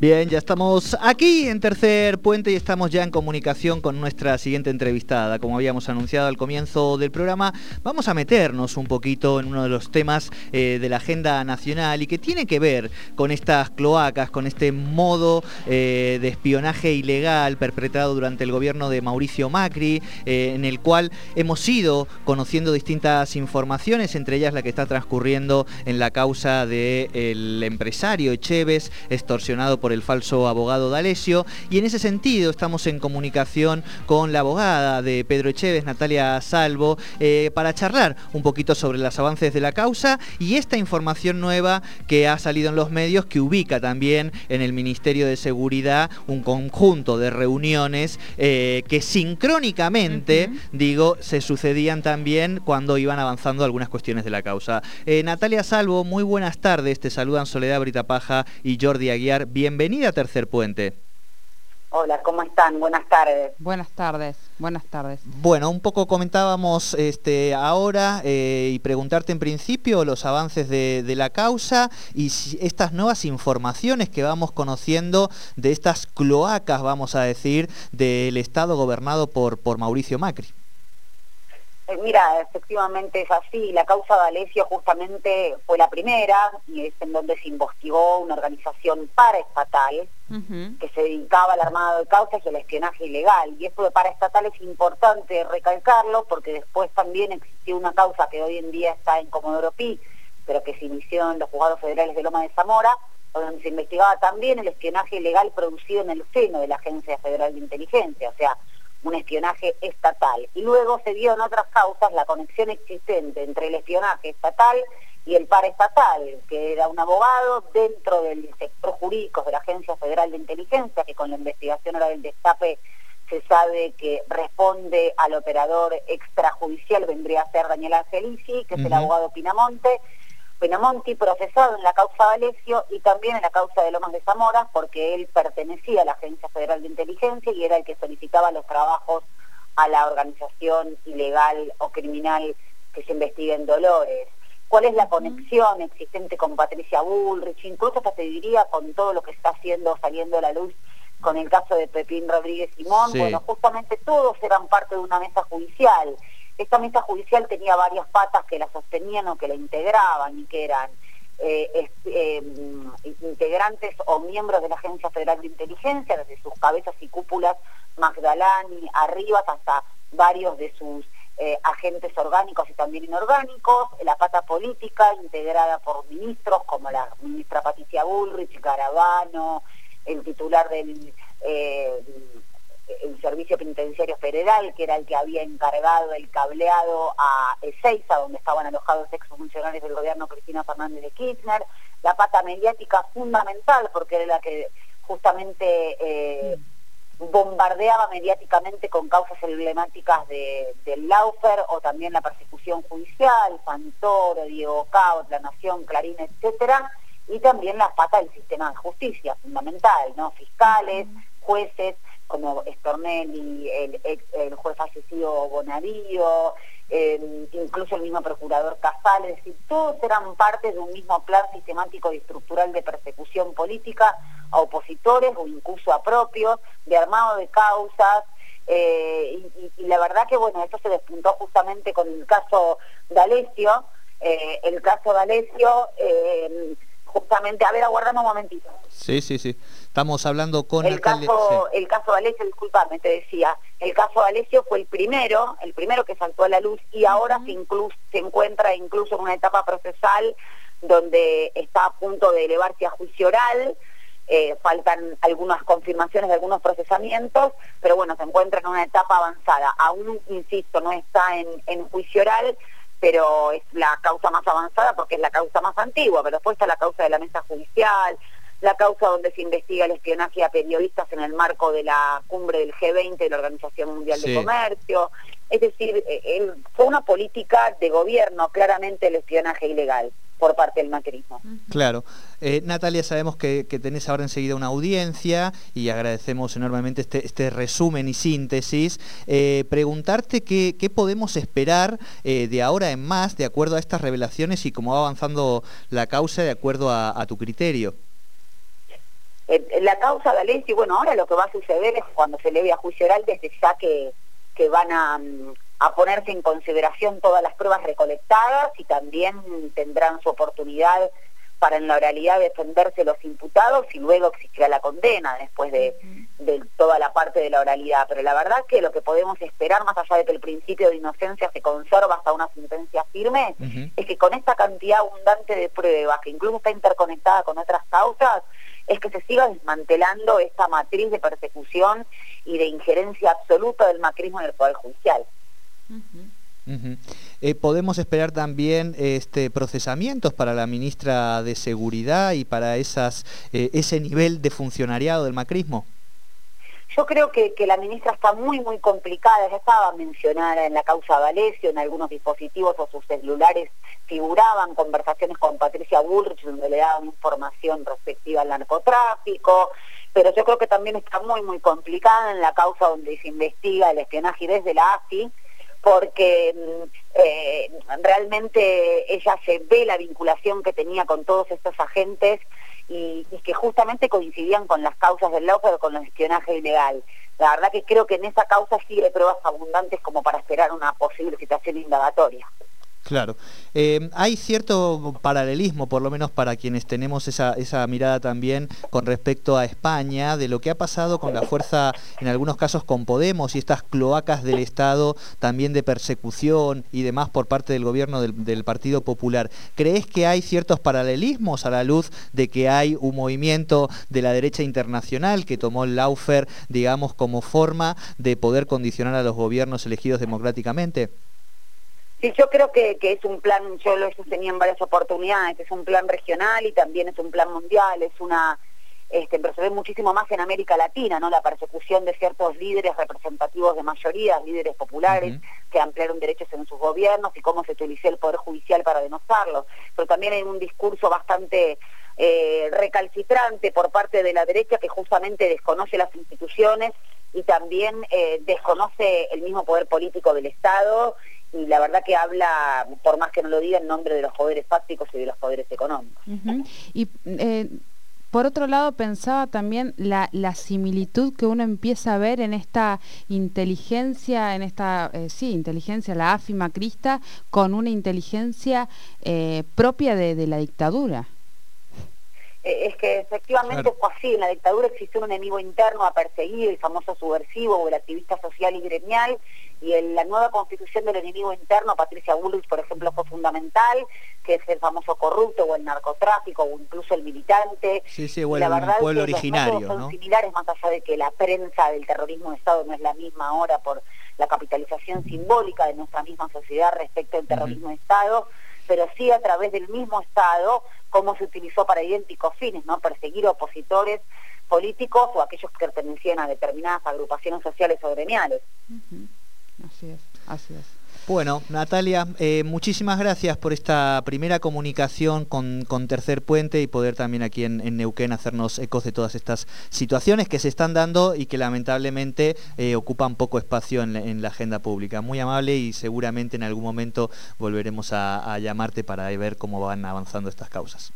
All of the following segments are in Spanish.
Bien, ya estamos aquí en Tercer Puente y estamos ya en comunicación con nuestra siguiente entrevistada. Como habíamos anunciado al comienzo del programa, vamos a meternos un poquito en uno de los temas eh, de la agenda nacional y que tiene que ver con estas cloacas, con este modo eh, de espionaje ilegal perpetrado durante el gobierno de Mauricio Macri, eh, en el cual hemos ido conociendo distintas informaciones, entre ellas la que está transcurriendo en la causa del empresario Echeves, extorsionado por el falso abogado D'Alessio. Y en ese sentido estamos en comunicación con la abogada de Pedro Echeves, Natalia Salvo, eh, para charlar un poquito sobre los avances de la causa y esta información nueva que ha salido en los medios que ubica también en el Ministerio de Seguridad un conjunto de reuniones eh, que sincrónicamente, digo, se sucedían también cuando iban avanzando algunas cuestiones de la causa. Eh, Natalia Salvo, muy buenas tardes, te saludan Soledad Brita Paja y Jordi Aguiar. Bienvenido bienvenida a Tercer Puente. Hola, ¿cómo están? Buenas tardes. Buenas tardes, buenas tardes. Bueno, un poco comentábamos este, ahora eh, y preguntarte en principio los avances de, la causa y estas nuevas informaciones que vamos conociendo de estas cloacas, vamos a decir, del Estado gobernado por, por Mauricio Macri. Eh, mira, efectivamente es así. La causa de Alessio justamente fue la primera y es en donde se investigó una organización paraestatal que se dedicaba al armado de causas y al espionaje ilegal. Y esto de paraestatal es importante recalcarlo porque después también existió una causa que hoy en día está en Comodoro Pi, pero que se inició en los juzgados federales de Loma de Zamora, donde se investigaba también el espionaje ilegal producido en el seno de la Agencia Federal de Inteligencia. O sea, un espionaje estatal. Y luego se dio en otras causas la conexión existente entre el espionaje estatal y el paraestatal, que era un abogado dentro del sector jurídico de la Agencia Federal de Inteligencia, que con la investigación ahora del destape se sabe que responde al operador extrajudicial, vendría a ser Daniel Angelici, que es el abogado Pinamonte, Penamonti, procesado en la causa de Alessio y también en la causa de Lomas de Zamora, porque él pertenecía a la Agencia Federal de Inteligencia y era el que solicitaba los trabajos a la organización ilegal o criminal que se investiga en Dolores. ¿Cuál es la conexión existente con Patricia Bullrich? Incluso hasta te diría con todo lo que está haciendo, saliendo a la luz con el caso de Pepín Rodríguez Simón. Bueno, justamente todos eran parte de una mesa judicial esta mesa judicial tenía varias patas que la sostenían o que la integraban y que eran eh, eh, integrantes o miembros de la Agencia Federal de Inteligencia, desde sus cabezas y cúpulas, Magdalani, arriba hasta varios de sus eh, agentes orgánicos y también inorgánicos, la pata política integrada por ministros como la ministra Patricia Bullrich, Garabano, el titular del el Servicio Penitenciario Federal, que era el que había encargado el cableado a Ezeiza, donde estaban alojados exfuncionarios del gobierno Cristina Fernández de Kirchner, la pata mediática fundamental, porque era la que justamente eh, bombardeaba mediáticamente con causas emblemáticas de, del Laufer o también la persecución judicial, Santoro, Diego Cao, La Nación, Clarín, etcétera, y también la pata del sistema de justicia, fundamental, ¿no? Fiscales, jueces, como Stornelli, el, juez fallecido Bonarío, incluso el mismo procurador Casal, es decir, todos eran parte de un mismo plan sistemático y estructural de persecución política a opositores o incluso a propios, de armado de causas, eh, y, la verdad que bueno, esto se despuntó justamente con el caso de Alessio, eh, el caso de Alessio, eh, justamente, a ver, aguardamos un momentito. Sí, sí, sí. Estamos hablando con el caso, el caso de Alessio, disculpame, te decía, el caso de Alessio fue el primero, el primero que saltó a la luz y ahora se, se encuentra incluso en una etapa procesal donde está a punto de elevarse a juicio oral. Eh, faltan algunas confirmaciones de algunos procesamientos, pero bueno, se encuentra en una etapa avanzada. Aún, insisto, no está en, en juicio oral, pero es la causa más avanzada porque es la causa más antigua, pero después está la causa de la mesa judicial, la causa donde se investiga el espionaje a periodistas en el marco de la cumbre del G20 de la Organización Mundial de Comercio. Es decir, eh, fue una política de gobierno claramente el espionaje ilegal por parte del macrismo. Claro. Eh, Natalia, sabemos que, tenés ahora enseguida una audiencia y agradecemos enormemente este, este resumen y síntesis. Eh, preguntarte qué, podemos esperar de ahora en más de acuerdo a estas revelaciones y cómo va avanzando la causa de acuerdo a tu criterio. la causa de Alessi, bueno, ahora lo que va a suceder es cuando se le vea a juicio oral, desde ya que, que van a, mm, a ponerse en consideración todas las pruebas recolectadas y también tendrán su oportunidad para en la oralidad defenderse los imputados y luego existirá la condena después de, toda la parte de la oralidad. Pero la verdad que lo que podemos esperar, más allá de que el principio de inocencia se conserva hasta una sentencia firme, es que con esta cantidad abundante de pruebas, que incluso está interconectada con otras causas, es que se siga desmantelando esta matriz de persecución y de injerencia absoluta del macrismo en el Poder Judicial. Eh, ¿Podemos esperar también este, procesamientos para la ministra de Seguridad y para esas, eh, ese nivel de funcionariado del macrismo? Yo creo que, la ministra está muy, muy complicada. Ya estaba mencionada en la causa Valesio, en algunos dispositivos o sus celulares figuraban conversaciones con Patricia Bullrich donde le daban información respectiva al narcotráfico. Pero yo creo que también está muy, muy complicada en la causa donde se investiga el espionaje desde la AFI porque mm, eh, realmente ella se ve la vinculación que tenía con todos estos agentes y, que justamente coincidían con las causas del pero con el espionaje ilegal. La verdad que creo que en esa causa sí hay pruebas abundantes como para esperar una posible situación indagatoria. Claro. Eh, hay cierto paralelismo, por lo menos para quienes tenemos esa, esa, mirada también con respecto a España, de lo que ha pasado con la fuerza, en algunos casos con Podemos y estas cloacas del Estado también de persecución y demás por parte del gobierno del, del Partido Popular. ¿Crees que hay ciertos paralelismos a la luz de que hay un movimiento de la derecha internacional que tomó el Laufer, digamos, como forma de poder condicionar a los gobiernos elegidos democráticamente? Sí, yo creo que, es un plan, yo lo he sostenido en varias oportunidades, es un plan regional y también es un plan mundial, es una, este, pero se ve muchísimo más en América Latina, ¿no? La persecución de ciertos líderes representativos de mayoría, líderes populares, que ampliaron derechos en sus gobiernos y cómo se utilizó el Poder Judicial para denostarlos. Pero también hay un discurso bastante eh, recalcitrante por parte de la derecha que justamente desconoce las instituciones y también eh, desconoce el mismo poder político del Estado y la verdad que habla, por más que no lo diga, en nombre de los poderes fácticos y de los poderes económicos. Y eh, por otro lado, pensaba también la, la, similitud que uno empieza a ver en esta inteligencia, en esta, eh, sí, inteligencia, la AFIMA Crista, con una inteligencia eh, propia de la dictadura. Eh, es que efectivamente fue así, en la dictadura existió un enemigo interno a perseguir, el famoso subversivo o el activista social y gremial, y en la nueva constitución del enemigo interno, Patricia Bullrich, por ejemplo, fue fundamental, que es el famoso corrupto o el narcotráfico o incluso el militante. Sí, sí, o el, la verdad pueblo originario. son similares, más allá de que la prensa del terrorismo de Estado no es la misma ahora por la capitalización simbólica de nuestra misma sociedad respecto al terrorismo de Estado pero sí a través del mismo Estado, cómo se utilizó para idénticos fines, ¿no? Perseguir opositores políticos o aquellos que pertenecían a determinadas agrupaciones sociales o gremiales. Así es, así es. Bueno, Natalia, eh, muchísimas gracias por esta primera comunicación con, Tercer Puente y poder también aquí en, Neuquén hacernos ecos de todas estas situaciones que se están dando y que lamentablemente eh, ocupan poco espacio en la, agenda pública. Muy amable y seguramente en algún momento volveremos a llamarte para ver cómo van avanzando estas causas.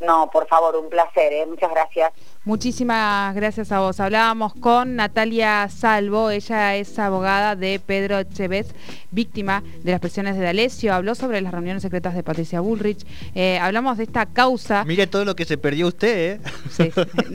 No, por favor, un placer, ¿eh? muchas gracias. Muchísimas gracias a vos. Hablábamos con Natalia Salvo, ella es abogada de Pedro Chévez, víctima de las presiones de D'Alessio. Habló sobre las reuniones secretas de Patricia Bullrich. Eh, hablamos de esta causa. Mire todo lo que se perdió usted, ¿eh? Sí,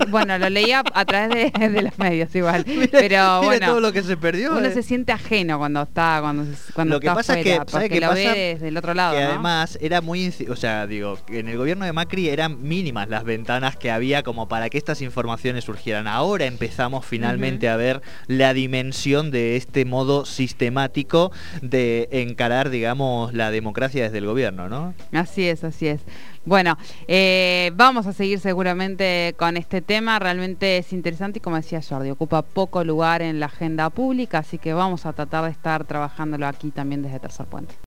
Bueno, lo leía a través de, los medios igual. pero bueno, todo lo que se perdió. Uno eh. se siente ajeno cuando está, cuando, cuando lo que pasa es que, porque lo ve desde el otro lado. Que además era muy, o sea, digo, en el gobierno de Macri eran mínimas las ventanas que había como para que estas informaciones surgieran. Ahora empezamos finalmente a ver la dimensión de este modo sistemático de encarar, digamos, la democracia desde el gobierno, ¿no? Así es, así es. Bueno, eh, vamos a seguir seguramente con este tema, realmente es interesante y como decía Jordi, ocupa poco lugar en la agenda pública, así que vamos a tratar de estar trabajándolo aquí también desde Tercer Puente.